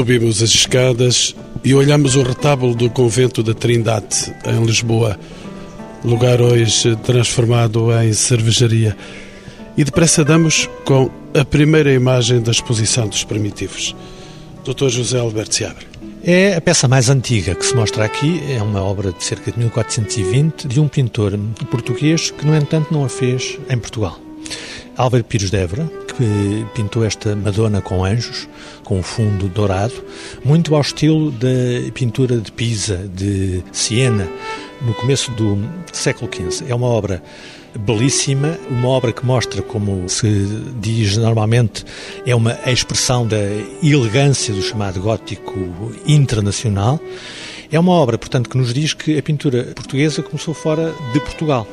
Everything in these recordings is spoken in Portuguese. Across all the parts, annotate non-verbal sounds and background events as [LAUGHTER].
Subimos as escadas e olhamos o retábulo do convento da Trindade, em Lisboa, lugar hoje transformado em cervejaria. E depressa damos com a primeira imagem da exposição dos primitivos. Dr. José Alberto Seabra. É a peça mais antiga que se mostra aqui, é uma obra de cerca de 1420 de um pintor português que, no entanto, não a fez em Portugal. Álvaro Pires de Évora, que pintou esta Madonna com anjos, com um fundo dourado, muito ao estilo da pintura de Pisa, de Siena, no começo do século XV. É uma obra belíssima, uma obra que mostra, como se diz normalmente, é uma expressão da elegância do chamado gótico internacional. É uma obra, portanto, que nos diz que a pintura portuguesa começou fora de Portugal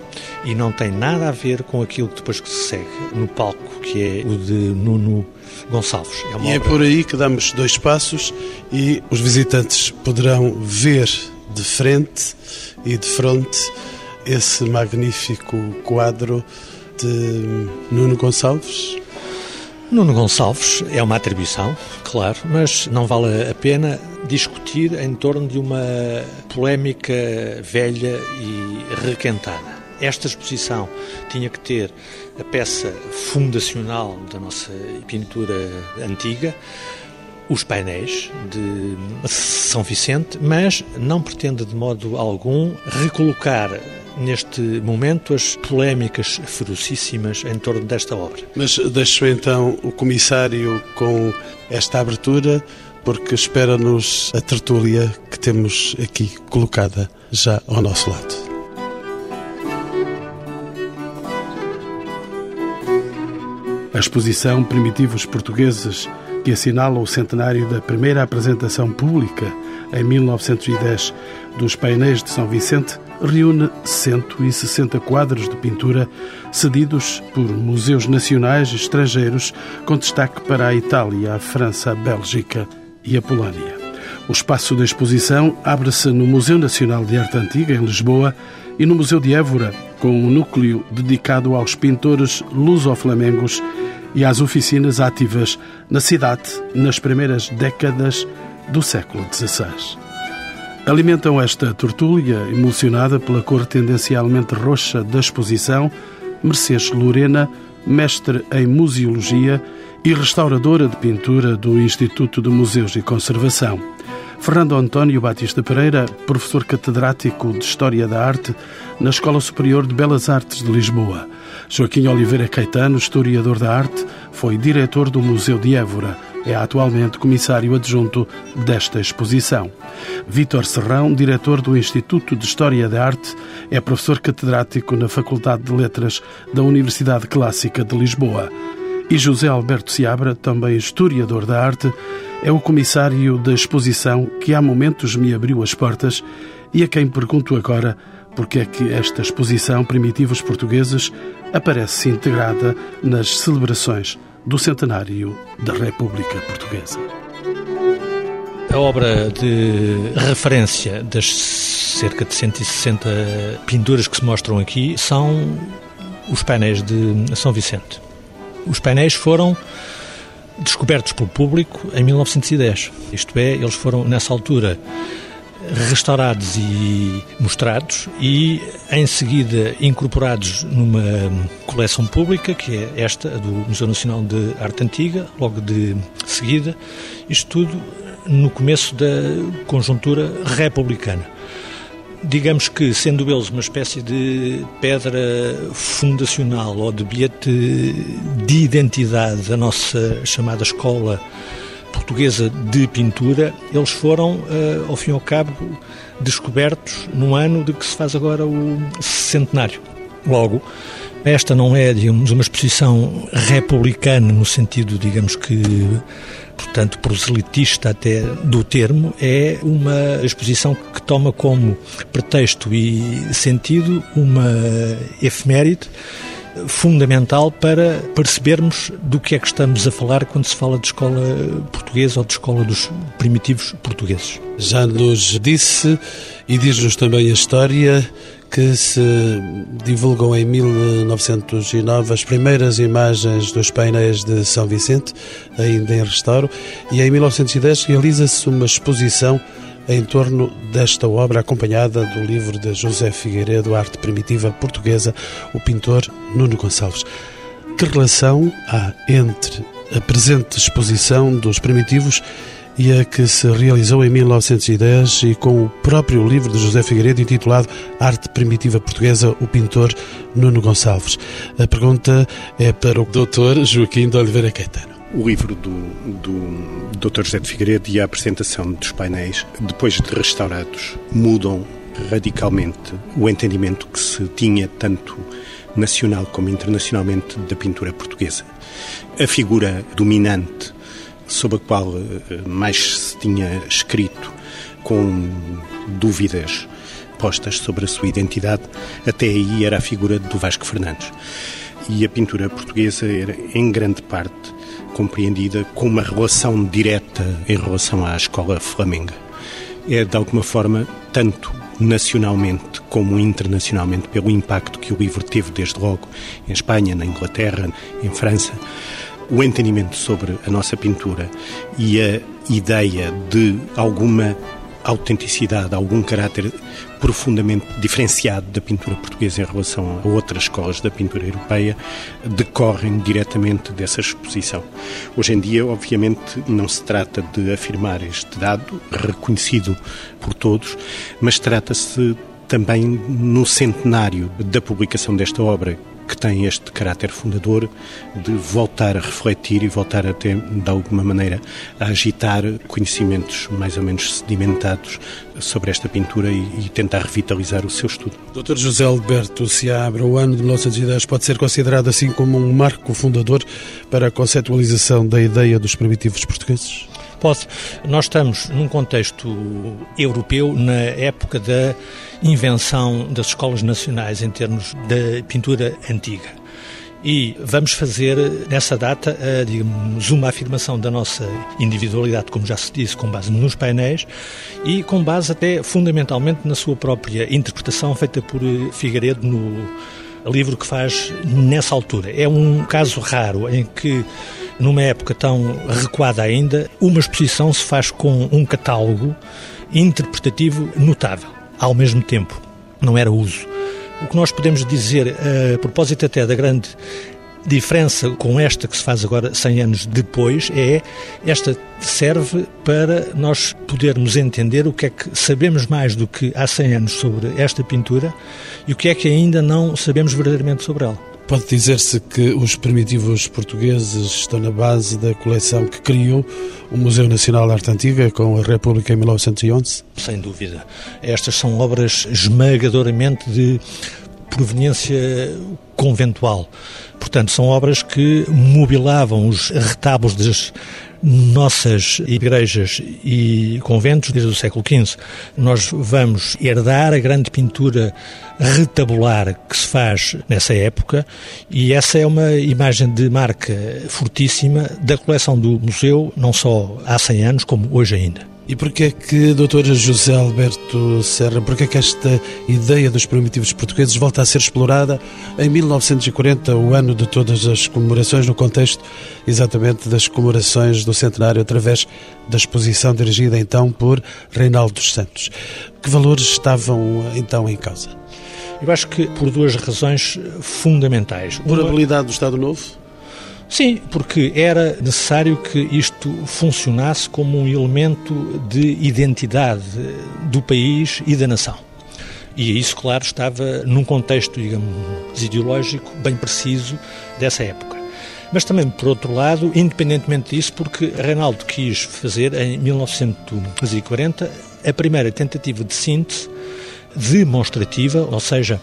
e não tem nada a ver com aquilo que depois que se segue no palco, que é o de Nuno Gonçalves. É e é por aí que damos dois passos e os visitantes poderão ver de frente e de frente esse magnífico quadro de Nuno Gonçalves. Nuno Gonçalves é uma atribuição, claro, mas não vale a pena discutir em torno de uma polémica velha e requentada. Esta exposição tinha que ter a peça fundacional da nossa pintura antiga, os painéis de São Vicente, mas não pretende de modo algum recolocar neste momento as polémicas ferocíssimas em torno desta obra. Mas deixo então o comissário com esta abertura, porque espera-nos a tertúlia que temos aqui colocada já ao nosso lado. A exposição Primitivos Portugueses, que assinala o centenário da primeira apresentação pública, em 1910, dos painéis de São Vicente, reúne 160 quadros de pintura cedidos por museus nacionais e estrangeiros, com destaque para a Itália, a França, a Bélgica e a Polónia. O espaço da exposição abre-se no Museu Nacional de Arte Antiga, em Lisboa, e no Museu de Évora, com um núcleo dedicado aos pintores luso-flamengos e às oficinas ativas na cidade nas primeiras décadas do século XVI. Alimentam esta tortúlia, emulsionada pela cor tendencialmente roxa da exposição, Mercedes Lorena, mestre em museologia e restauradora de pintura do Instituto de Museus e Conservação. Fernando António Batista Pereira, professor catedrático de História da Arte na Escola Superior de Belas Artes de Lisboa. Joaquim Oliveira Caetano, historiador da arte, foi diretor do Museu de Évora é atualmente comissário adjunto desta exposição. Vítor Serrão, diretor do Instituto de História da Arte, é professor catedrático na Faculdade de Letras da Universidade Clássica de Lisboa. E José Alberto Seabra, também historiador da arte, é o comissário da exposição que há momentos me abriu as portas e a quem pergunto agora porque é que esta exposição Primitivos Portugueses aparece integrada nas celebrações do centenário da República Portuguesa. A obra de referência das cerca de 160 pinturas que se mostram aqui são os painéis de São Vicente. Os painéis foram descobertos pelo público em 1910. Isto é, eles foram nessa altura restaurados e mostrados e em seguida incorporados numa coleção pública que é esta do Museu Nacional de Arte Antiga, logo de seguida, isto tudo no começo da conjuntura republicana. Digamos que, sendo eles uma espécie de pedra fundacional ou de bilhete de identidade da nossa chamada escola portuguesa de pintura, eles foram, eh, ao fim e ao cabo, descobertos no ano de que se faz agora o centenário. Logo, esta não é, digamos, uma exposição republicana no sentido, digamos que, portanto, proselitista até do termo, é uma exposição que toma como pretexto e sentido uma efeméride fundamental para percebermos do que é que estamos a falar quando se fala de escola portuguesa ou de escola dos primitivos portugueses. Já nos disse e diz-nos também a história que se divulgam em 1909 as primeiras imagens dos painéis de São Vicente, ainda em restauro, e em 1910 realiza-se uma exposição em torno desta obra, acompanhada do livro de José Figueiredo, Arte Primitiva Portuguesa, o pintor Nuno Gonçalves. Que relação há entre a presente exposição dos primitivos e a que se realizou em 1910 e com o próprio livro de José Figueiredo intitulado Arte Primitiva Portuguesa, o pintor Nuno Gonçalves. A pergunta é para o Dr. Joaquim de Oliveira Caetano. O livro do, do Dr. José de Figueiredo e a apresentação dos painéis, depois de restaurados, mudam radicalmente o entendimento que se tinha tanto nacional como internacionalmente da pintura portuguesa. A figura dominante sobre a qual eh, mais se tinha escrito com dúvidas postas sobre a sua identidade, até aí era a figura do Vasco Fernandes. E a pintura portuguesa era, em grande parte, compreendida com uma relação direta em relação à escola flamenga. É, de alguma forma, tanto nacionalmente como internacionalmente, pelo impacto que o livro teve desde logo em Espanha, na Inglaterra, em França, o entendimento sobre a nossa pintura e a ideia de alguma autenticidade, algum caráter profundamente diferenciado da pintura portuguesa em relação a outras escolas da pintura europeia, decorrem diretamente dessa exposição. Hoje em dia, obviamente, não se trata de afirmar este dado, reconhecido por todos, mas trata-se também no centenário da publicação desta obra, que tem este caráter fundador de voltar a refletir e voltar até, de alguma maneira, a agitar conhecimentos mais ou menos sedimentados sobre esta pintura e, e tentar revitalizar o seu estudo. Dr. José Alberto Seabra, o ano de 1910 pode ser considerado assim como um marco fundador para a conceptualização da ideia dos primitivos portugueses? Nós estamos num contexto europeu na época da invenção das escolas nacionais em termos da pintura antiga. E vamos fazer nessa data, digamos, uma afirmação da nossa individualidade, como já se disse, com base nos painéis e com base até fundamentalmente na sua própria interpretação feita por Figueiredo no livro que faz nessa altura. É um caso raro em que numa época tão recuada ainda, uma exposição se faz com um catálogo interpretativo notável, ao mesmo tempo. Não era uso. O que nós podemos dizer, a propósito até da grande diferença com esta que se faz agora 100 anos depois é esta serve para nós podermos entender o que é que sabemos mais do que há 100 anos sobre esta pintura e o que é que ainda não sabemos verdadeiramente sobre ela. Pode dizer-se que os primitivos portugueses estão na base da coleção que criou o Museu Nacional de Arte Antiga com a República em 1911? Sem dúvida. Estas são obras esmagadoramente de proveniência conventual. Portanto, são obras que mobilavam os retábulos das nossas igrejas e conventos desde o século XV. Nós vamos herdar a grande pintura retabular que se faz nessa época e essa é uma imagem de marca fortíssima da coleção do museu, não só há 100 anos, como hoje ainda. E porquê é que, doutor José Alberto Serra, porquê é que esta ideia dos primitivos portugueses volta a ser explorada em 1940, o ano de todas as comemorações, no contexto exatamente das comemorações do centenário, através da exposição dirigida então por Reinaldo dos Santos? Que valores estavam então em causa? Eu acho que por duas razões fundamentais. Por habilidade do Estado Novo? Sim, porque era necessário que isto funcionasse como um elemento de identidade do país e da nação. E isso, claro, estava num contexto, digamos, ideológico bem preciso dessa época. Mas também, por outro lado, independentemente disso, porque Reinaldo quis fazer, em 1940, a primeira tentativa de síntese demonstrativa, ou seja,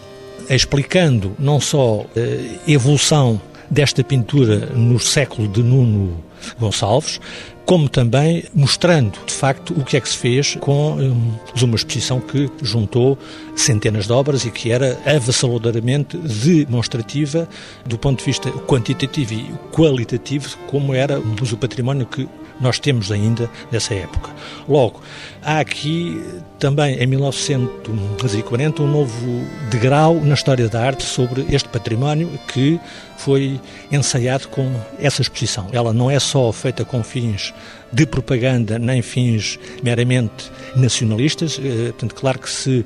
explicando não só a evolução desta pintura no século de Nuno Gonçalves, como também mostrando, de facto, o que é que se fez com hum, uma exposição que juntou centenas de obras e que era avassaladoramente demonstrativa do ponto de vista quantitativo e qualitativo, como era o património que nós temos ainda dessa época. Logo, há aqui também em 1940 um novo degrau na história da arte sobre este património que foi ensaiado com essa exposição. Ela não é só feita com fins de propaganda nem fins meramente nacionalistas, eh, tanto claro que se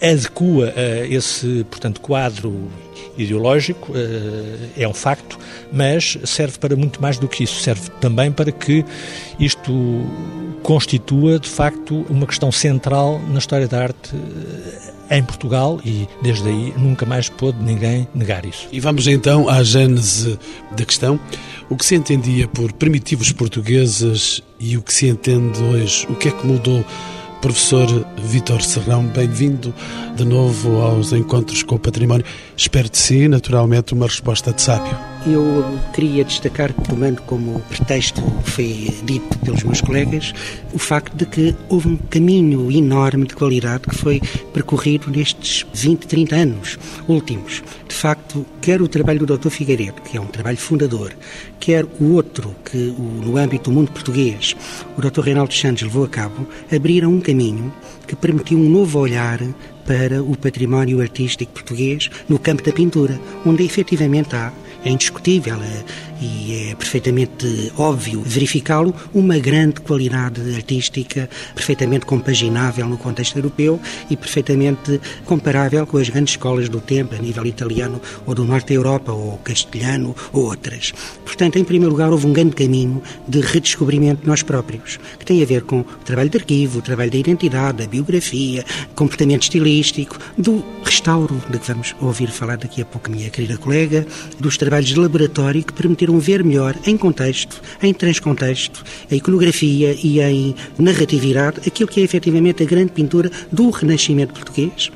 adequa a esse, portanto, quadro ideológico, eh, é um facto, mas serve para muito mais do que isso. Serve também para que isto constitua, de facto, uma questão central na história da arte eh, em Portugal e desde aí nunca mais pôde ninguém negar isso. E vamos então à gênese da questão. O que se entendia por primitivos portugueses e o que se entende hoje, o que é que mudou Professor Vítor Serrão, bem-vindo de novo aos Encontros com o Património. Espero de si, naturalmente, uma resposta de sábio. Eu queria destacar, tomando como pretexto o que foi dito pelos meus colegas, o facto de que houve um caminho enorme de qualidade que foi percorrido nestes 20, 30 anos últimos. De facto, quer o trabalho do Dr. Figueiredo, que é um trabalho fundador, quer o outro, que no âmbito do mundo português, o Dr. Reinaldo Santos levou a cabo, abriram um caminho que permitiu um novo olhar para o património artístico português no campo da pintura, onde efetivamente há é indiscutível e é perfeitamente óbvio verificá-lo, uma grande qualidade artística, perfeitamente compaginável no contexto europeu e perfeitamente comparável com as grandes escolas do tempo, a nível italiano ou do norte da Europa, ou castelhano, ou outras. Portanto, em primeiro lugar, houve um grande caminho de redescobrimento de nós próprios, que tem a ver com o trabalho de arquivo, o trabalho da identidade, da biografia, comportamento estilístico, do restauro, de que vamos ouvir falar daqui a pouco, minha querida colega, dos trabalhos de laboratório que permitiram ver melhor, em contexto, em transcontexto, a iconografia e em narratividade, aquilo que é efetivamente a grande pintura do Renascimento português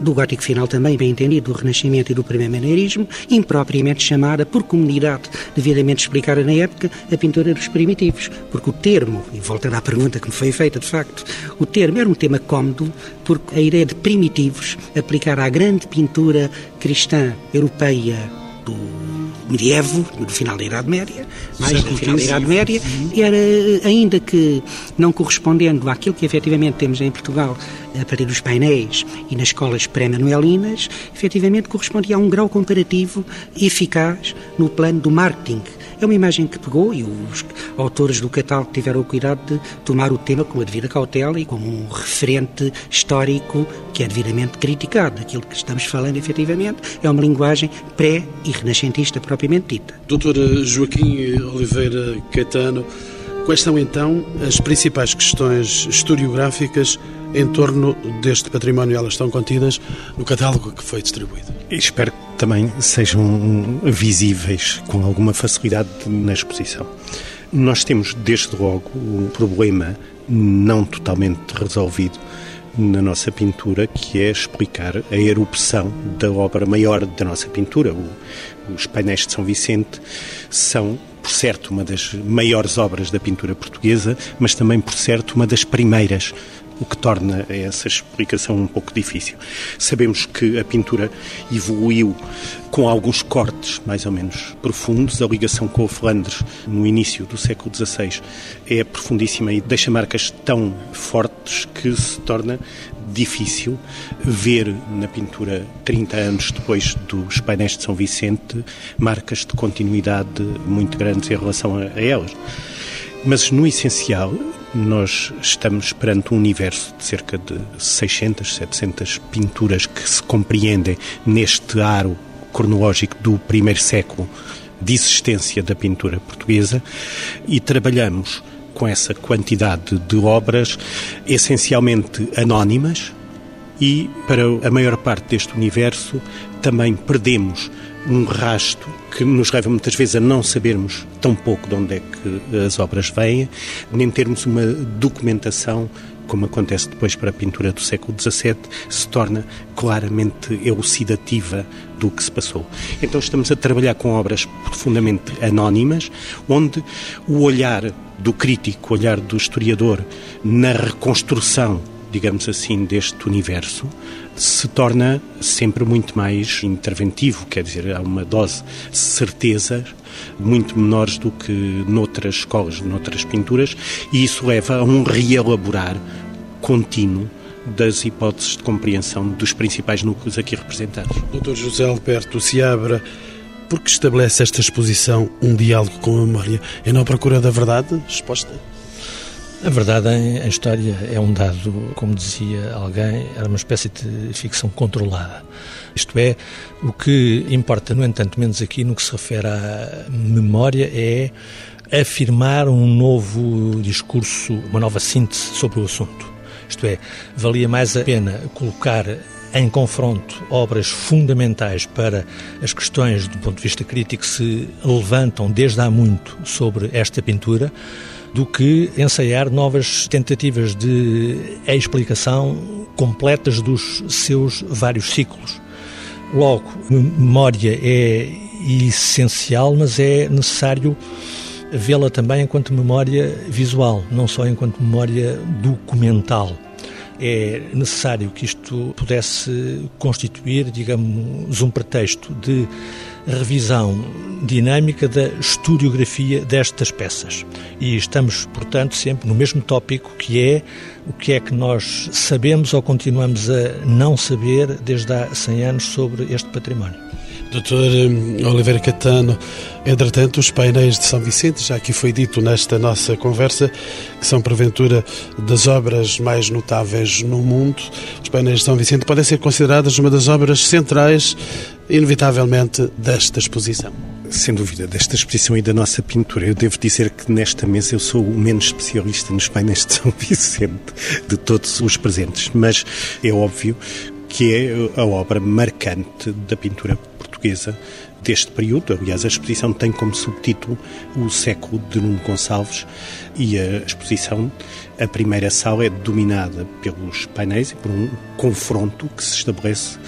do gótico final também, bem entendido, do Renascimento e do primeiro maneirismo, impropriamente chamada por comunidade, devidamente explicada na época, a pintura dos primitivos. Porque o termo, e voltando à pergunta que me foi feita de facto, o termo era um tema cómodo, porque a ideia de primitivos, aplicada à grande pintura cristã europeia do medievo, do final da Idade Média, mais do final da Idade Média, era, ainda que não correspondendo àquilo que efetivamente temos em Portugal a partir dos painéis e nas escolas pré-manuelinas, efetivamente correspondia a um grau comparativo eficaz no plano do marketing é uma imagem que pegou e os autores do catálogo tiveram o cuidado de tomar o tema com a devida cautela e como um referente histórico que é devidamente criticado. Aquilo que estamos falando, efetivamente, é uma linguagem pré- e renascentista propriamente dita. Doutor Joaquim Oliveira Caetano, quais são então as principais questões historiográficas em torno deste património? Elas estão contidas no catálogo que foi distribuído. Espero que também sejam visíveis com alguma facilidade na exposição. Nós temos, desde logo, um problema não totalmente resolvido na nossa pintura, que é explicar a erupção da obra maior da nossa pintura. Os painéis de São Vicente são, por certo, uma das maiores obras da pintura portuguesa, mas também, por certo, uma das primeiras o que torna essa explicação um pouco difícil. Sabemos que a pintura evoluiu com alguns cortes mais ou menos profundos. A ligação com o Flandres no início do século XVI é profundíssima e deixa marcas tão fortes que se torna difícil ver na pintura 30 anos depois dos painéis de São Vicente marcas de continuidade muito grandes em relação a elas. Mas no essencial, nós estamos perante um universo de cerca de 600, 700 pinturas que se compreendem neste aro cronológico do primeiro século de existência da pintura portuguesa e trabalhamos com essa quantidade de obras essencialmente anónimas e para a maior parte deste universo também perdemos um rasto que nos leva muitas vezes a não sabermos tão pouco de onde é que as obras vêm, nem termos uma documentação como acontece depois para a pintura do século XVII, se torna claramente elucidativa do que se passou. Então estamos a trabalhar com obras profundamente anónimas, onde o olhar do crítico, o olhar do historiador na reconstrução digamos assim, deste universo, se torna sempre muito mais interventivo, quer dizer, há uma dose de certezas muito menores do que noutras escolas, noutras pinturas, e isso leva a um reelaborar contínuo das hipóteses de compreensão dos principais núcleos aqui representados. Dr. José Alberto Seabra, por que estabelece esta exposição um diálogo com a memória? É na procura da verdade exposta? A verdade em, história é um dado, como dizia alguém, era uma espécie de ficção controlada. Isto é, o que importa, no entanto, menos aqui no que se refere à memória é afirmar um novo discurso, uma nova síntese sobre o assunto. Isto é, valia mais a pena colocar em confronto obras fundamentais para as questões do ponto de vista crítico se levantam desde há muito sobre esta pintura do que ensaiar novas tentativas de explicação completas dos seus vários ciclos. Logo, memória é essencial, mas é necessário vê-la também enquanto memória visual, não só enquanto memória documental. É necessário que isto pudesse constituir, digamos, um pretexto de revisão dinâmica da historiografia destas peças. E estamos, portanto, sempre no mesmo tópico que é o que é que nós sabemos ou continuamos a não saber desde há 100 anos sobre este património. Doutor hum, Oliveira Catano, entretanto, os painéis de São Vicente, já aqui foi dito nesta nossa conversa, que são porventura das obras mais notáveis no mundo, os painéis de São Vicente podem ser consideradas uma das obras centrais, inevitavelmente, desta exposição. Sem dúvida, desta exposição e da nossa pintura. Eu devo dizer que nesta mesa eu sou o menos especialista nos painéis de São Vicente de todos os presentes, mas é óbvio que é a obra marcante da pintura portuguesa deste período. Aliás, a exposição tem como subtítulo O século de Nuno Gonçalves e a exposição, a primeira sala é dominada pelos painéis e por um confronto que se estabelece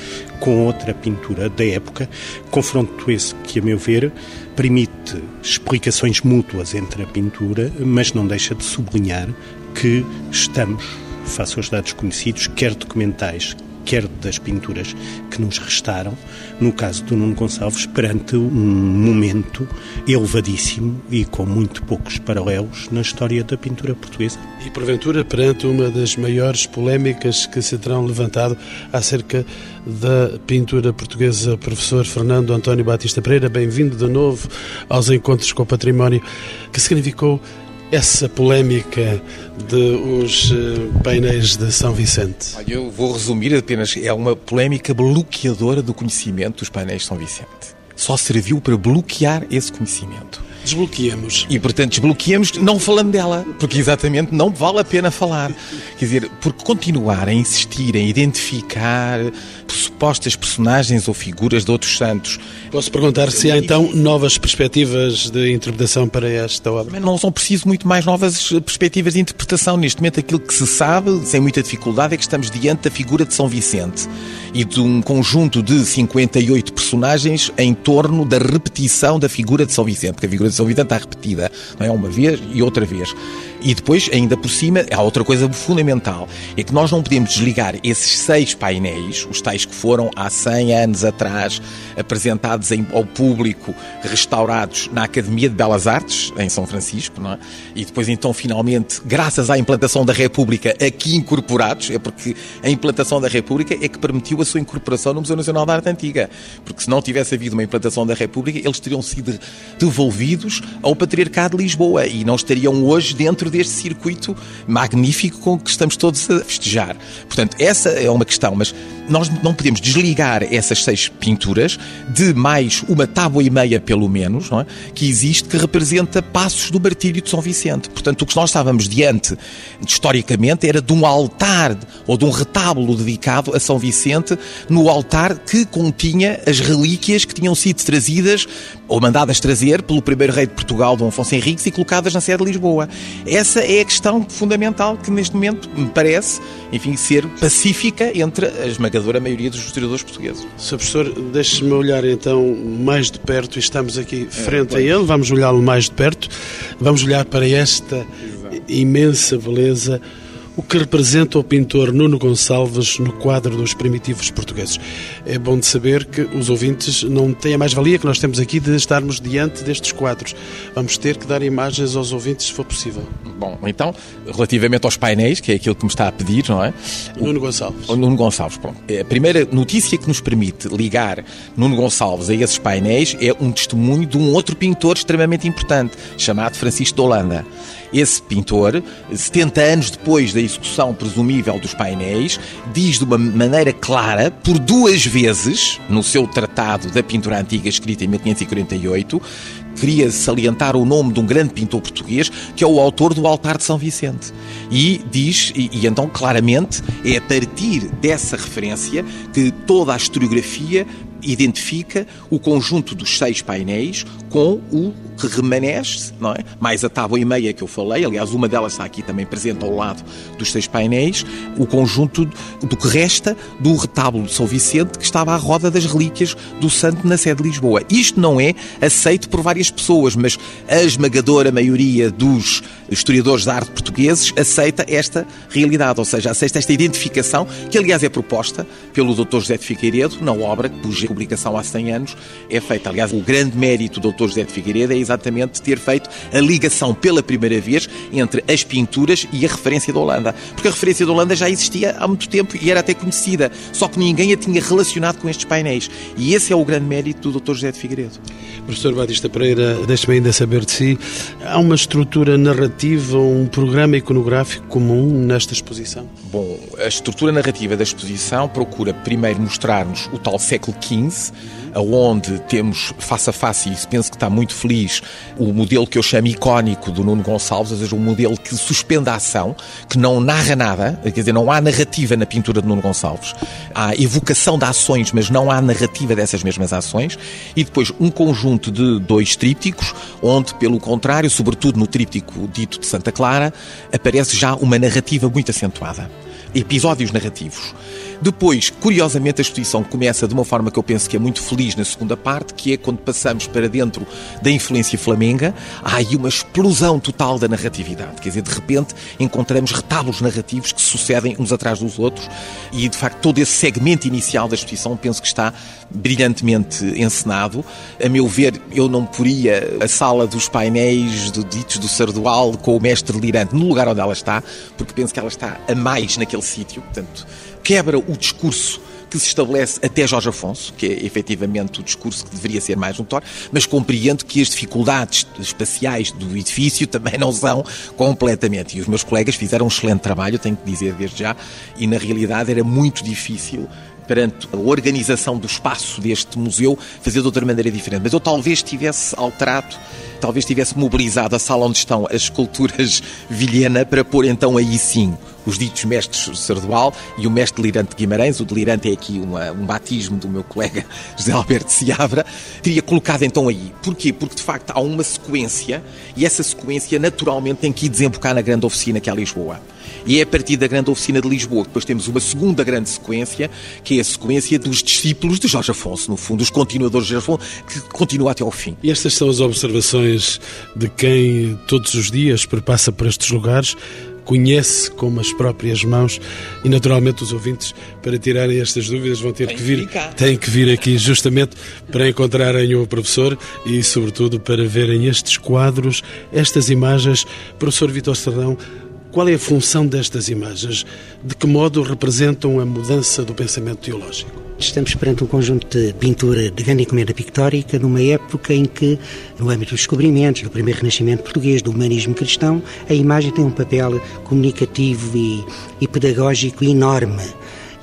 com outra pintura da época, confronto esse que, a meu ver, permite explicações mútuas entre a pintura, mas não deixa de sublinhar que estamos, face aos dados conhecidos, quer documentais, quer das pinturas que nos restaram, no caso do Nuno Gonçalves, perante um momento elevadíssimo e com muito poucos paralelos na história da pintura portuguesa. E porventura perante uma das maiores polémicas que se terão levantado acerca da pintura portuguesa, professor Fernando António Batista Pereira, bem-vindo de novo aos Encontros com o Património, que significou essa polémica dos eh, painéis de São Vicente? Eu vou resumir apenas, é uma polémica bloqueadora do conhecimento dos painéis de São Vicente. Só serviu para bloquear esse conhecimento. Desbloqueamos. E, portanto, desbloqueamos não falando dela, porque exatamente não vale a pena falar. Quer dizer, porque continuar a insistir em identificar supostas personagens ou figuras de outros santos. Posso perguntar se há então novas perspectivas de interpretação para esta obra? Mas não são preciso muito mais novas perspectivas de interpretação. Neste momento, aquilo que se sabe, sem muita dificuldade, é que estamos diante da figura de São Vicente e de um conjunto de 58 personagens em torno da repetição da figura de São Vicente, porque a figura de Vicente está repetida, não é? Uma vez e outra vez. E depois, ainda por cima, há outra coisa fundamental, é que nós não podemos desligar esses seis painéis, os tais que foram há 100 anos atrás apresentados ao público, restaurados na Academia de Belas Artes, em São Francisco, não é? E depois, então, finalmente, graças à implantação da República, aqui incorporados, é porque a implantação da República é que permitiu a sua incorporação no Museu Nacional da Arte Antiga. Porque se não tivesse havido uma implantação da República, eles teriam sido devolvidos ao Patriarcado de Lisboa e não estariam hoje dentro dentro deste circuito magnífico com que estamos todos a festejar. Portanto, essa é uma questão, mas nós não podemos desligar essas seis pinturas de mais uma tábua e meia, pelo menos, é? que existe, que representa passos do martírio de São Vicente. Portanto, o que nós estávamos diante, historicamente, era de um altar ou de um retábulo dedicado a São Vicente, no altar que continha as relíquias que tinham sido trazidas ou mandadas trazer pelo primeiro rei de Portugal, Dom Afonso Henriques, e colocadas na sede de Lisboa. Essa é a questão fundamental que neste momento me parece, enfim, ser pacífica entre a esmagadora maioria dos historiadores portugueses. Sr. Professor, deixe-me olhar então mais de perto, e estamos aqui frente é, a ele, vamos olhá-lo mais de perto, vamos olhar para esta Exato. imensa beleza o que representa o pintor Nuno Gonçalves no quadro dos primitivos portugueses. É bom de saber que os ouvintes não têm a mais-valia que nós temos aqui de estarmos diante destes quadros. Vamos ter que dar imagens aos ouvintes se for possível. Bom, então, relativamente aos painéis, que é aquilo que me está a pedir, não é? Nuno Gonçalves. O Nuno Gonçalves, pronto. A primeira notícia que nos permite ligar Nuno Gonçalves a esses painéis é um testemunho de um outro pintor extremamente importante, chamado Francisco de Holanda. Esse pintor, 70 anos depois da execução presumível dos painéis, diz de uma maneira clara, por duas vezes, no seu tratado da pintura antiga, escrito em 1548, queria salientar o nome de um grande pintor português, que é o autor do Altar de São Vicente. E diz, e, e, então claramente, é a partir dessa referência que toda a historiografia identifica o conjunto dos seis painéis com o que remanesce, não é? mais a tábua e meia que eu falei, aliás, uma delas está aqui também presente ao lado dos seis painéis, o conjunto do que resta do retábulo de São Vicente que estava à roda das relíquias do santo na sede de Lisboa. Isto não é aceito por várias pessoas, mas a esmagadora maioria dos historiadores da arte portugueses aceita esta realidade, ou seja, aceita esta identificação, que aliás é proposta pelo Dr. José de Figueiredo na obra cuja publicação há 100 anos é feita. Aliás, o grande mérito do Dr. José de Figueiredo é exatamente ter feito a ligação pela primeira vez entre as pinturas e a referência da Holanda. Porque a referência da Holanda já existia há muito tempo e era até conhecida, só que ninguém a tinha relacionado com estes painéis. E esse é o grande mérito do Dr. José de Figueiredo. Professor Batista Pereira, deixe-me ainda saber de si. Há uma estrutura narrativa, um programa iconográfico comum nesta exposição? Bom, a estrutura narrativa da exposição procura primeiro mostrar-nos o tal século XV, aonde temos face a face, e penso que está muito feliz, o modelo que eu chamo icónico do Nuno Gonçalves, ou seja, um modelo que suspende a ação, que não narra nada, quer dizer, não há narrativa na pintura de Nuno Gonçalves. Há evocação de ações, mas não há narrativa dessas mesmas ações. E depois um conjunto de dois trípticos, onde, pelo contrário, sobretudo no tríptico dito de Santa Clara, aparece já uma narrativa muito acentuada. Episódios narrativos. Depois, curiosamente, a exposição começa de uma forma que eu penso que é muito feliz na segunda parte, que é quando passamos para dentro da influência flamenga, há aí uma explosão total da narratividade. Quer dizer, de repente encontramos retábulos narrativos que sucedem uns atrás dos outros e, de facto, todo esse segmento inicial da exposição penso que está brilhantemente encenado. A meu ver, eu não poria a sala dos painéis do ditos do Sardual com o mestre delirante no lugar onde ela está, porque penso que ela está a mais naquele sítio. Portanto, quebra o discurso que se estabelece até Jorge Afonso, que é efetivamente o discurso que deveria ser mais notório, mas compreendo que as dificuldades espaciais do edifício também não são completamente. E os meus colegas fizeram um excelente trabalho, tenho que dizer desde já, e na realidade era muito difícil perante a organização do espaço deste museu, fazer de outra maneira diferente. Mas eu talvez tivesse alterado, talvez tivesse mobilizado a sala onde estão as esculturas Vilhena para pôr então aí sim os ditos mestres Sardual e o mestre delirante de Guimarães. O delirante é aqui uma, um batismo do meu colega José Alberto Seabra. Teria colocado então aí. Porquê? Porque de facto há uma sequência e essa sequência naturalmente tem que ir desembocar na grande oficina que é Lisboa. E é a partir da grande oficina de Lisboa que depois temos uma segunda grande sequência, que é a sequência dos discípulos de Jorge Afonso, no fundo, os continuadores de Jorge Afonso, que continua até ao fim. E estas são as observações de quem todos os dias perpassa por estes lugares, conhece como as próprias mãos e naturalmente os ouvintes para tirarem estas dúvidas vão ter Tem que vir têm que vir aqui justamente para encontrarem o professor e sobretudo para verem estes quadros, estas imagens. Professor Vitor Sardão, qual é a função destas imagens? De que modo representam a mudança do pensamento teológico? Estamos perante um conjunto de pintura de grande encomenda pictórica numa época em que, no âmbito dos descobrimentos, do primeiro renascimento português, do humanismo cristão, a imagem tem um papel comunicativo e, e pedagógico enorme.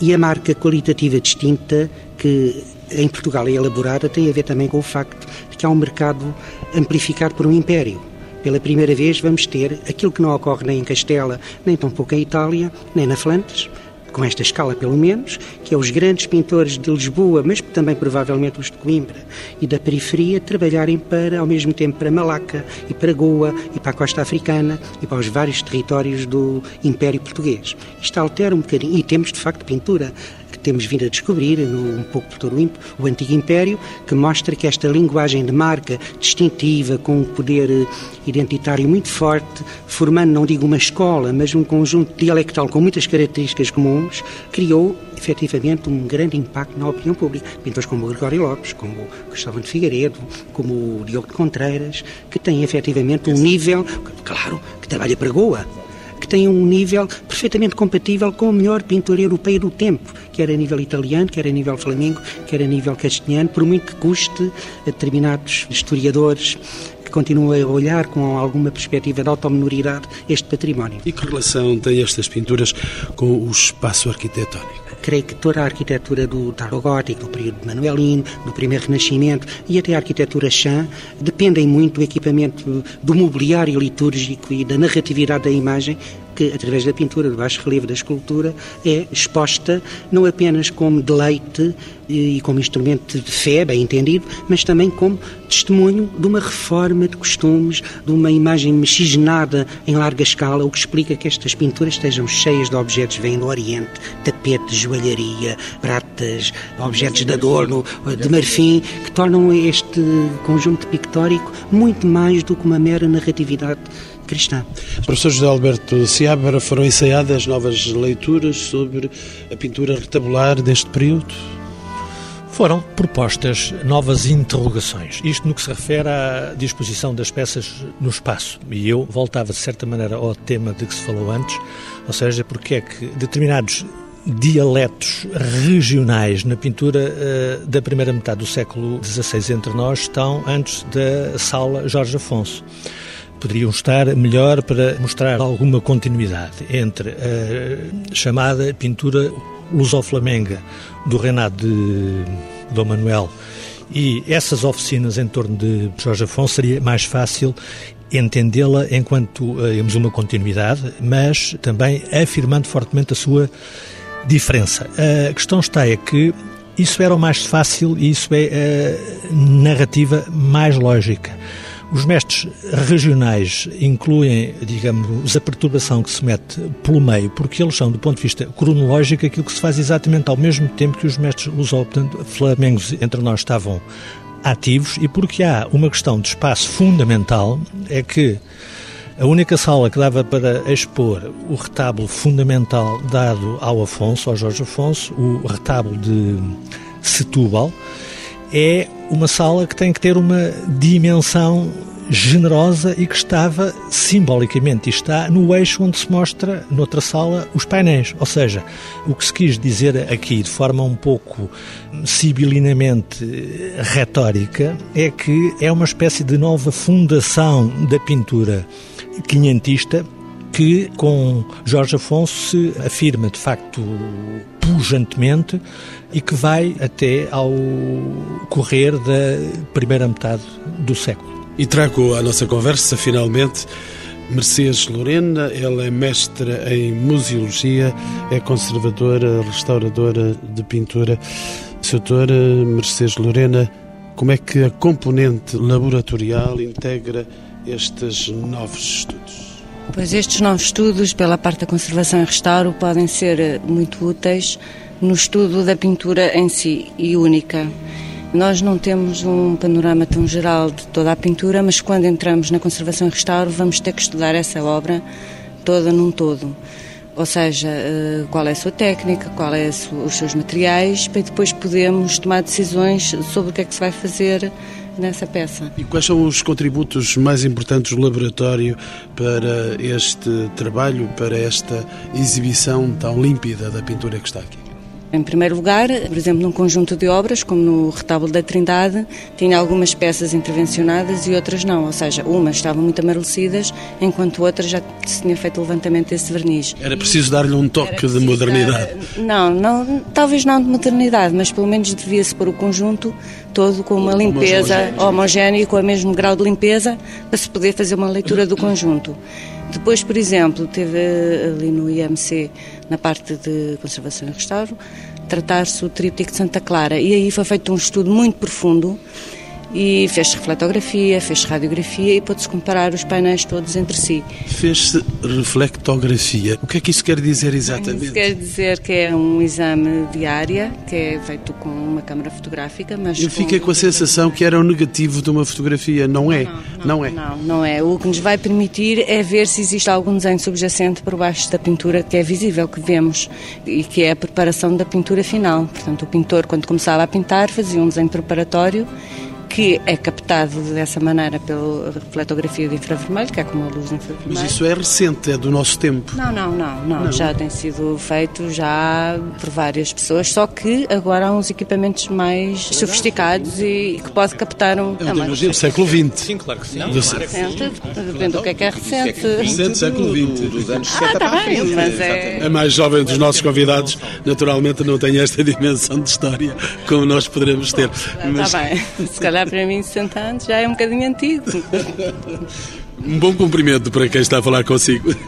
E a marca qualitativa distinta que em Portugal é elaborada tem a ver também com o facto de que há um mercado amplificado por um império pela primeira vez vamos ter aquilo que não ocorre nem em Castela, nem tampouco em Itália, nem na Flandres, com esta escala pelo menos, que é os grandes pintores de Lisboa, mas também provavelmente os de Coimbra e da periferia, trabalharem para, ao mesmo tempo, para Malaca e para Goa e para a costa africana e para os vários territórios do Império Português. Isto altera um bocadinho, e temos de facto pintura temos vindo a descobrir, um pouco por todo o, o Antigo Império, que mostra que esta linguagem de marca distintiva, com um poder eh, identitário muito forte, formando, não digo uma escola, mas um conjunto dialectal com muitas características comuns, criou efetivamente um grande impacto na opinião pública. Pintores como o Gregório Lopes, como o Cristóvão de Figueiredo, como o Diogo de Contreiras, que têm efetivamente um nível, claro, que trabalha para Goa, que tem um nível perfeitamente compatível com o melhor pintor europeu do tempo, quer a nível italiano, quer a nível flamengo, quer a nível castelhano, por muito que custe a determinados historiadores que continuam a olhar com alguma perspectiva de automenoridade este património. E que relação têm estas pinturas com o espaço arquitetónico? Creio que toda a arquitetura do tarogótico, do período manuelino, do primeiro renascimento e até a arquitetura chã dependem muito do equipamento do mobiliário litúrgico e da narratividade da imagem que, através da pintura, do baixo relevo, da escultura, é exposta não apenas como deleite e como instrumento de fé, bem entendido, mas também como testemunho de uma reforma de costumes, de uma imagem miscigenada em larga escala, o que explica que estas pinturas estejam cheias de objetos vêm do Oriente, tapetes, joalharia, pratas, objetos de adorno, de marfim, que tornam este conjunto pictórico muito mais do que uma mera narratividade cristã. Professor José Alberto Seabra, foram ensaiadas novas leituras sobre a pintura retabular deste período? Foram propostas novas interrogações. Isto no que se refere à disposição das peças no espaço. E eu voltava, de certa maneira, ao tema de que se falou antes, ou seja, porque é que determinados dialetos regionais na pintura uh, da primeira metade do século XVI entre nós estão antes da sala Jorge Afonso poderiam estar melhor para mostrar alguma continuidade entre a chamada pintura luso-flamenga do reinado de Dom Manuel e essas oficinas em torno de Jorge Afonso seria mais fácil entendê-la enquanto temos uma continuidade, mas também afirmando fortemente a sua diferença. A questão está é que isso era o mais fácil e isso é a narrativa mais lógica. Os mestres regionais incluem, digamos, a perturbação que se mete pelo meio, porque eles são, do ponto de vista cronológico, aquilo que se faz exatamente ao mesmo tempo que os mestres lusó, portanto, flamengos entre nós estavam ativos e porque há uma questão de espaço fundamental, é que a única sala que dava para expor o retábulo fundamental dado ao Afonso, ao Jorge Afonso, o retábulo de Setúbal, é uma sala que tem que ter uma dimensão generosa e que estava simbolicamente, e está no eixo onde se mostra, noutra sala, os painéis. Ou seja, o que se quis dizer aqui, de forma um pouco sibilinamente retórica, é que é uma espécie de nova fundação da pintura quinhentista que com Jorge Afonso se afirma de facto pujantemente e que vai até ao correr da primeira metade do século. E trago à nossa conversa, finalmente, Mercedes Lorena, ela é mestra em museologia, é conservadora, restauradora de pintura. Doutora Mercedes Lorena, como é que a componente laboratorial integra estes novos estudos? Pois estes novos estudos, pela parte da conservação e restauro, podem ser muito úteis no estudo da pintura em si e única. Nós não temos um panorama tão geral de toda a pintura, mas quando entramos na conservação e restauro, vamos ter que estudar essa obra toda num todo. Ou seja, eh, qual é a sua técnica, qual é os seus materiais, para depois podermos tomar decisões sobre o que é que se vai fazer nessa peça. E quais são os contributos mais importantes do laboratório para este trabalho, para esta exibição tão límpida da pintura que está aqui? Em primeiro lugar, por exemplo, num conjunto de obras, como no Retábulo da Trindade, tinha algumas peças intervencionadas e outras não, ou seja, umas estavam muito amarelecidas, enquanto outras já se tinha feito o levantamento desse verniz. Era preciso dar-lhe um toque de modernidade? Dar... Não, não, talvez não de modernidade, mas pelo menos devia-se pôr o conjunto todo com uma limpeza homogénea, com o mesmo grau de limpeza, para se poder fazer uma leitura do conjunto. Depois, por exemplo, teve ali no IMC, na parte de conservação e restauro, tratar-se o tríptico de Santa Clara. E aí foi feito um estudo muito profundo e fez-se reflectografia, fez-se radiografia e pôde-se comparar os painéis todos entre si. Fez-se reflectografia. O que é que isso quer dizer exatamente? Isso quer dizer que é um exame de área, que é feito com uma câmara fotográfica, mas... Eu fiquei com a sensação que era o negativo de uma fotografia, não é? Não, não, não é? Não, não é. O que nos vai permitir é ver se existe algum desenho subjacente por baixo da pintura que é visível, que vemos, e que é a preparação da pintura final. Portanto, o pintor, quando começava a pintar, fazia um desenho preparatório que é captado dessa maneira pela refletografia de infravermelho, que é como a luz infravermelha. Mas isso é recente, é do nosso tempo. Não, não, não, não, não. Já tem sido feito já por várias pessoas, só que agora há uns equipamentos mais sofisticados e que pode captar um. É imagino, século XX. Sim, claro que sim. Não, recente, depende do que é que é recente. Recente, século XX. Dos anos Ah, 70 está para a bem, frente. mas é. A mais jovem dos nossos convidados, naturalmente, não tem esta [LAUGHS] dimensão de história como nós poderemos ter. Mas Está bem. Se calhar para mim 60 anos já é um bocadinho antigo. [LAUGHS] um bom cumprimento para quem está a falar consigo. [LAUGHS] que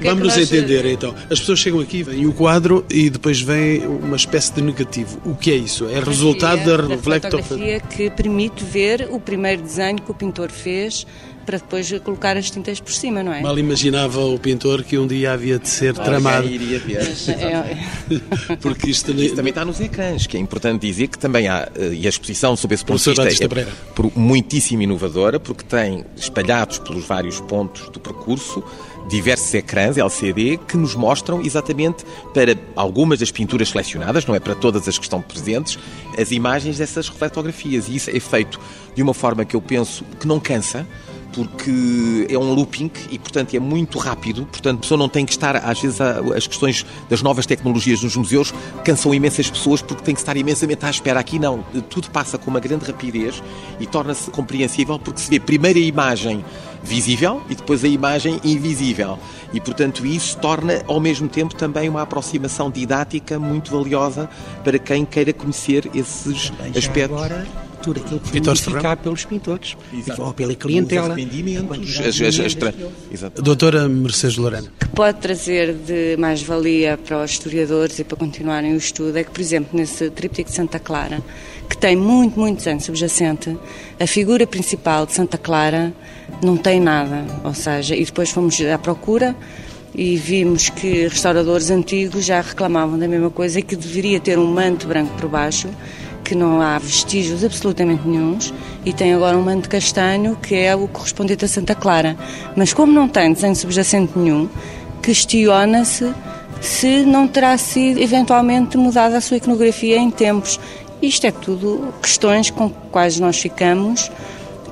é que Vamos nos nós- entender então. As pessoas chegam aqui, vêm o quadro e depois vem uma espécie de negativo. O que é isso? É resultado da da reflectografia. fotografia que permite ver o primeiro desenho que o pintor fez para depois colocar as tintas por cima, não é? Mal imaginava o pintor que um dia havia de ser tramado, Alguém iria ver. É- [LAUGHS] porque isto Isso também está nos ecrãs, que é importante dizer que também há, eh, e a exposição sob esse ponto de vista é por- muitíssimo inovadora, porque tem espalhados pelos vários pontos do percurso diversos ecrãs LCD que nos mostram exatamente para algumas das pinturas selecionadas, não é para todas as que estão presentes, as imagens dessas reflectografias. E isso é feito de uma forma que eu penso que não cansa, porque é um looping e, portanto, é muito rápido. Portanto, a pessoa não tem que estar, às vezes, as questões das novas tecnologias nos museus cansam imensas pessoas porque tem que estar imensamente à espera. Aqui não, tudo passa com uma grande rapidez e torna-se compreensível porque se vê primeiro a imagem visível e depois a imagem invisível. E, portanto, isso torna, ao mesmo tempo, também uma aproximação didática muito valiosa para quem queira conhecer esses aspectos. agora, tudo aquilo que foi Vitor modificado pelos pintores Exato. ou pela clientela. Os as, as, as, tra-. Doutora Mercedes Lorena. que pode trazer de mais-valia para os historiadores e para continuarem o estudo é que, por exemplo, nesse tríptico de Santa Clara, que tem muito, muitos anos subjacente, a figura principal de Santa Clara não tem nada. Ou seja, e depois fomos à procura e vimos que restauradores antigos já reclamavam da mesma coisa e que deveria ter um manto branco por baixo que não há vestígios absolutamente nenhums e tem agora um manto castanho que é o correspondente a Santa Clara. Mas como não tem desenho subjacente nenhum, questiona-se se não terá sido eventualmente mudada a sua iconografia em tempos. Isto é tudo questões com quais nós ficamos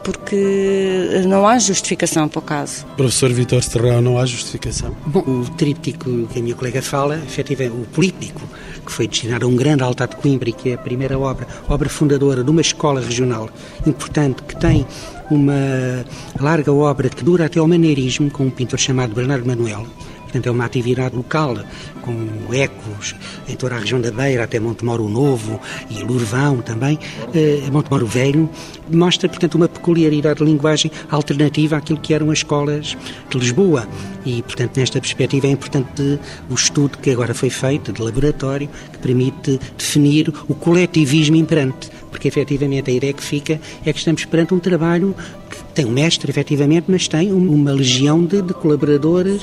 porque não há justificação para o caso. Professor Vitor Serrão, não há justificação. Bom, o tríptico que a minha colega fala, efetivamente, o políptico, que foi destinado a um grande altar de Coimbra e que é a primeira obra, obra fundadora de uma escola regional importante que tem uma larga obra que dura até ao maneirismo, com um pintor chamado Bernardo Manuel. Portanto, é uma atividade local, com ecos em toda a região da Beira, até Montemoro Novo e Lourvão também, eh, Montemoro Velho, mostra, portanto, uma peculiaridade de linguagem alternativa àquilo que eram as escolas de Lisboa. E, portanto, nesta perspectiva é importante o estudo que agora foi feito, de laboratório, que permite definir o coletivismo imperante, porque, efetivamente, a ideia que fica é que estamos perante um trabalho que tem um mestre, efetivamente, mas tem um- uma legião de, de colaboradores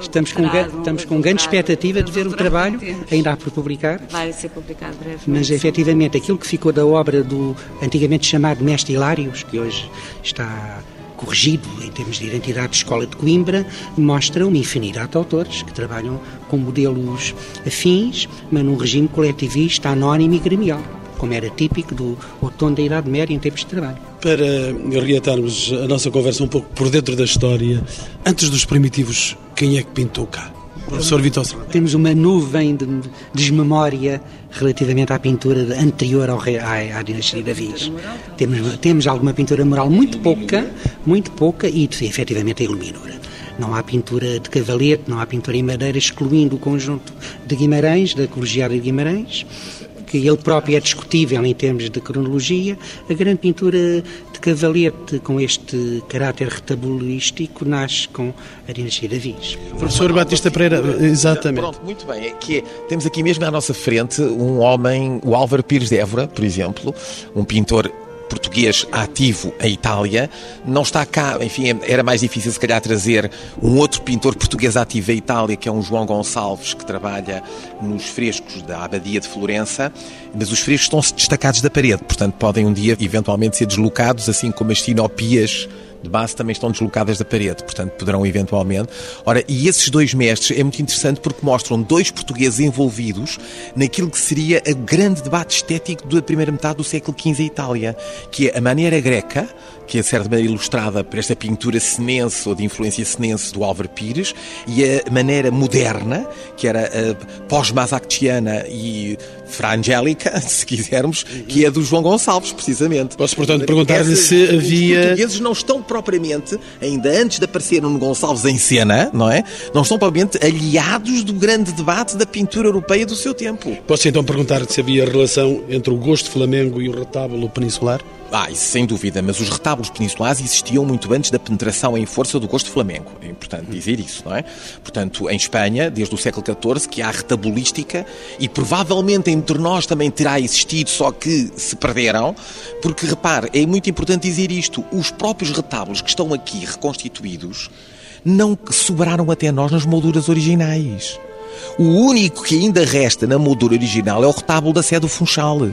Estamos com, estamos com grande expectativa de ver o trabalho, ainda há por publicar, Vai ser publicado brevemente. mas efetivamente aquilo que ficou da obra do antigamente chamado Mestre Hilários, que hoje está corrigido em termos de identidade de escola de Coimbra, mostra uma infinidade de autores que trabalham com modelos afins, mas num regime coletivista, anónimo e gremial, como era típico do outono da Idade Média em tempos de trabalho. Para reatarmos a nossa conversa um pouco por dentro da história, antes dos primitivos, quem é que pintou cá? Professor Vitor Serrão. Temos uma nuvem de desmemória relativamente à pintura anterior ao rei, à, à dinastia de Davi. Temos, temos alguma pintura mural muito pouca, muito pouca e efetivamente a iluminura. Não há pintura de cavalete, não há pintura em madeira, excluindo o conjunto de Guimarães, da colegiada de Guimarães, que ele próprio é discutível em termos de cronologia, a grande pintura de Cavalete, com este caráter retabulístico, nasce com Arinas Giravis. Professor Batista Pereira, exatamente. Pronto, muito bem. É que temos aqui mesmo à nossa frente um homem, o Álvaro Pires de Évora, por exemplo, um pintor português ativo em Itália. Não está cá, enfim, era mais difícil se calhar trazer um outro pintor português ativo em Itália, que é um João Gonçalves, que trabalha nos frescos da Abadia de Florença, mas os frescos estão destacados da parede, portanto podem um dia eventualmente ser deslocados, assim como as sinopias de base também estão deslocadas da parede, portanto poderão eventualmente. Ora, e esses dois mestres é muito interessante porque mostram dois portugueses envolvidos naquilo que seria o grande debate estético da primeira metade do século XV em Itália, que é a maneira greca, que é de certa maneira ilustrada por esta pintura senense ou de influência senense do Álvaro Pires, e a maneira moderna, que era a pós-masactiana e frangélica, [LAUGHS] se quisermos, que é do João Gonçalves, precisamente. Posso, portanto, perguntar-lhe se havia... Os portugueses não estão propriamente, ainda antes de aparecer no Gonçalves em cena, não é? Não estão propriamente aliados do grande debate da pintura europeia do seu tempo. Posso então perguntar-lhe se havia relação entre o gosto flamengo e o retábulo peninsular? Ah, isso sem dúvida, mas os retábulos peninsulares existiam muito antes da penetração em força do gosto flamengo. É importante dizer isso, não é? Portanto, em Espanha, desde o século XIV, que há retabulística e provavelmente entre nós também terá existido, só que se perderam, porque repare, é muito importante dizer isto: os próprios retábulos que estão aqui reconstituídos não sobraram até nós nas molduras originais. O único que ainda resta na moldura original é o retábulo da Sé do Funchal.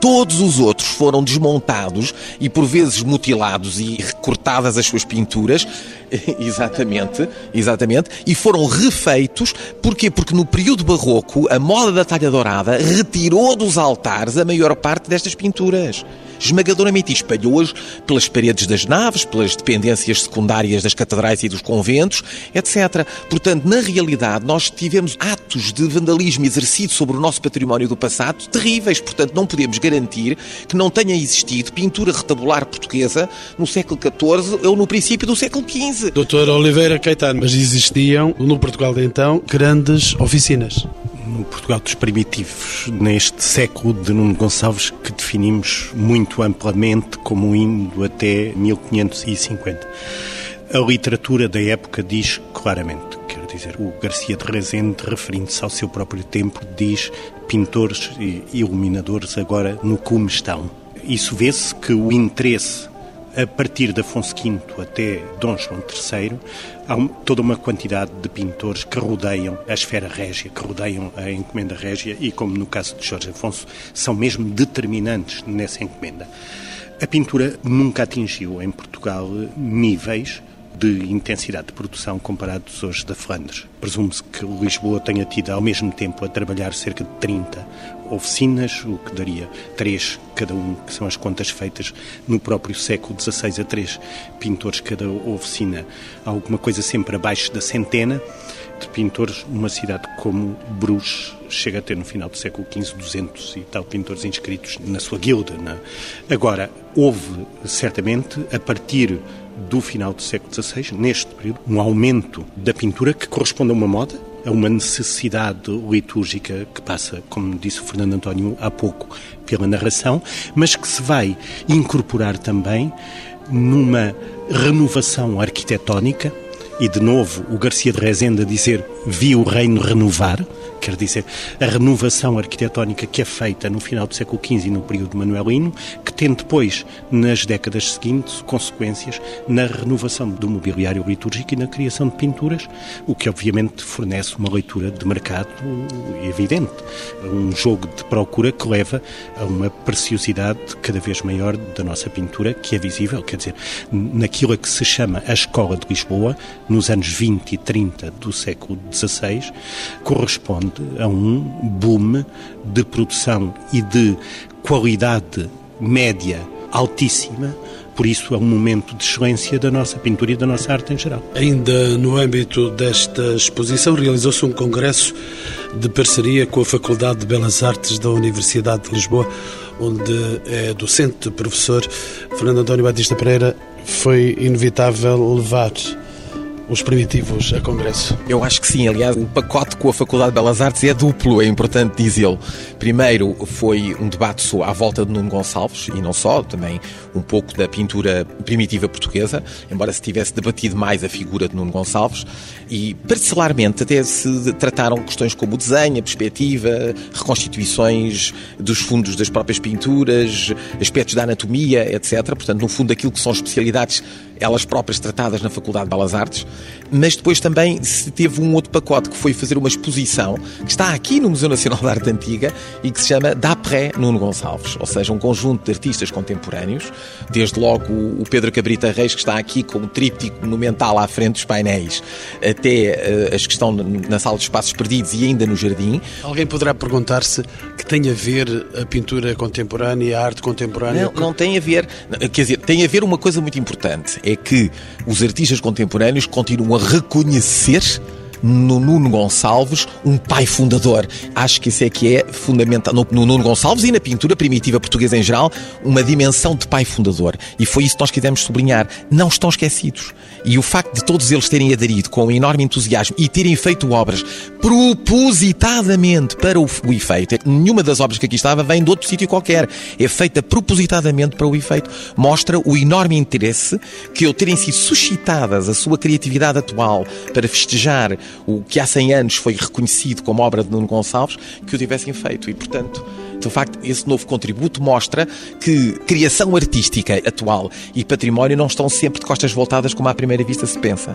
Todos os outros foram desmontados e por vezes mutilados e recortadas as suas pinturas, [LAUGHS] exatamente, exatamente, e foram refeitos, porquê? Porque no período barroco a moda da talha dourada retirou dos altares a maior parte destas pinturas esmagadoramente espalhou-as pelas paredes das naves, pelas dependências secundárias das catedrais e dos conventos, etc. Portanto, na realidade, nós tivemos atos de vandalismo exercido sobre o nosso património do passado terríveis. Portanto, não podemos garantir que não tenha existido pintura retabular portuguesa no século XIV ou no princípio do século XV. Doutor Oliveira Caetano, mas existiam, no Portugal de então, grandes oficinas no Portugal dos primitivos, neste século de Nuno Gonçalves, que definimos muito amplamente como indo até 1550. A literatura da época diz claramente, quer dizer, o Garcia de Rezende, referindo-se ao seu próprio tempo, diz pintores e iluminadores agora no cume estão. Isso vê-se que o interesse a partir de Afonso V até Dom João III, há toda uma quantidade de pintores que rodeiam a esfera régia, que rodeiam a encomenda régia e, como no caso de Jorge Afonso, são mesmo determinantes nessa encomenda. A pintura nunca atingiu em Portugal níveis de intensidade de produção comparados hoje da Flandres. Presume-se que Lisboa tenha tido ao mesmo tempo a trabalhar cerca de 30 oficinas, o que daria três cada um, que são as contas feitas no próprio século XVI a três pintores cada oficina, alguma coisa sempre abaixo da centena de pintores, uma cidade como Bruges chega a ter no final do século XV 200 e tal pintores inscritos na sua guilda. É? Agora, houve certamente, a partir do final do século XVI, neste período, um aumento da pintura que corresponde a uma moda, a uma necessidade litúrgica que passa, como disse o Fernando António há pouco, pela narração, mas que se vai incorporar também numa renovação arquitetónica e de novo o Garcia de Rezende a dizer vi o reino renovar, quer dizer, a renovação arquitetónica que é feita no final do século XV e no período manuelino, que tem depois, nas décadas seguintes, consequências na renovação do mobiliário litúrgico e na criação de pinturas, o que obviamente fornece uma leitura de mercado evidente, um jogo de procura que leva a uma preciosidade cada vez maior da nossa pintura, que é visível, quer dizer, naquilo a que se chama a Escola de Lisboa, nos anos 20 e 30 do século XVI, corresponde a um boom de produção e de qualidade média altíssima. Por isso é um momento de excelência da nossa pintura e da nossa arte em geral. Ainda no âmbito desta exposição, realizou-se um congresso de parceria com a Faculdade de Belas Artes da Universidade de Lisboa, onde é docente, professor Fernando António Batista Pereira. Foi inevitável levar os primitivos a Congresso? Eu acho que sim. Aliás, o pacote com a Faculdade de Belas Artes é duplo, é importante dizê-lo. Primeiro, foi um debate à volta de Nuno Gonçalves, e não só, também um pouco da pintura primitiva portuguesa, embora se tivesse debatido mais a figura de Nuno Gonçalves, e parcelarmente até se trataram questões como o desenho, a perspectiva, reconstituições dos fundos das próprias pinturas, aspectos da anatomia, etc. Portanto, no fundo, aquilo que são especialidades elas próprias tratadas na Faculdade de Belas Artes, mas depois também se teve um outro pacote que foi fazer uma exposição que está aqui no Museu Nacional de Arte Antiga e que se chama D'après Nuno Gonçalves, ou seja, um conjunto de artistas contemporâneos, desde logo o Pedro Cabrita Reis, que está aqui com um tríptico monumental à frente dos painéis, até uh, as que estão na Sala de Espaços Perdidos e ainda no Jardim. Alguém poderá perguntar-se que tem a ver a pintura contemporânea, a arte contemporânea? Não, não tem a ver. Quer dizer, tem a ver uma coisa muito importante é que os artistas contemporâneos continuam a reconhecer no Nuno Gonçalves um pai fundador. Acho que isso é que é fundamental no, no, Nuno Gonçalves e na pintura primitiva portuguesa em geral, uma dimensão de pai fundador. E foi isso que nós quisemos sublinhar. Não estão esquecidos. E o facto de todos eles terem aderido com um enorme entusiasmo e terem feito obras propositadamente para o, o efeito. Nenhuma das obras que aqui estava vem de outro sítio qualquer. É feita propositadamente para o efeito. Mostra o enorme interesse que ao terem sido suscitadas a sua criatividade atual para festejar o que há 100 anos foi reconhecido como obra de Nuno Gonçalves, que o tivessem feito. E, portanto, de facto, esse novo contributo mostra que criação artística atual e património não estão sempre de costas voltadas como à primeira vista se pensa.